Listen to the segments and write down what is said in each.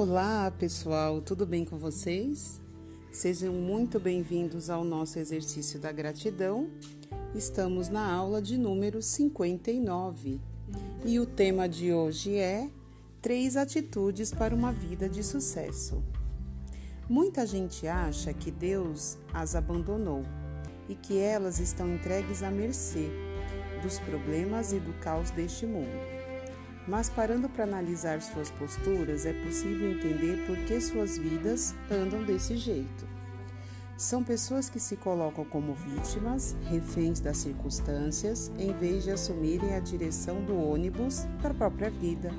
Olá, pessoal, tudo bem com vocês? Sejam muito bem-vindos ao nosso exercício da gratidão. Estamos na aula de número 59 e o tema de hoje é Três atitudes para uma vida de sucesso. Muita gente acha que Deus as abandonou e que elas estão entregues à mercê dos problemas e do caos deste mundo. Mas parando para analisar suas posturas, é possível entender por que suas vidas andam desse jeito. São pessoas que se colocam como vítimas, reféns das circunstâncias, em vez de assumirem a direção do ônibus da própria vida.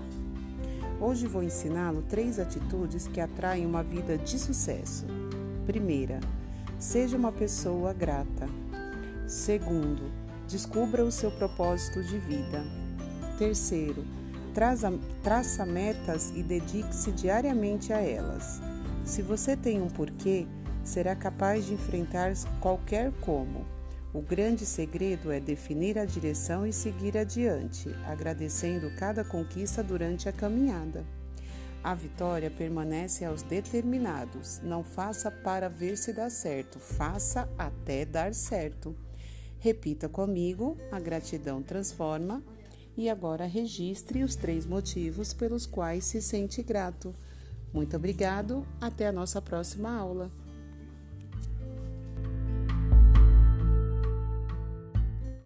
Hoje vou ensiná-lo três atitudes que atraem uma vida de sucesso. Primeira, seja uma pessoa grata. Segundo, descubra o seu propósito de vida. Terceiro, Traça, traça metas e dedique-se diariamente a elas. Se você tem um porquê, será capaz de enfrentar qualquer como. O grande segredo é definir a direção e seguir adiante, agradecendo cada conquista durante a caminhada. A vitória permanece aos determinados. Não faça para ver se dá certo, faça até dar certo. Repita comigo: a gratidão transforma e agora registre os três motivos pelos quais se sente grato. Muito obrigado, até a nossa próxima aula.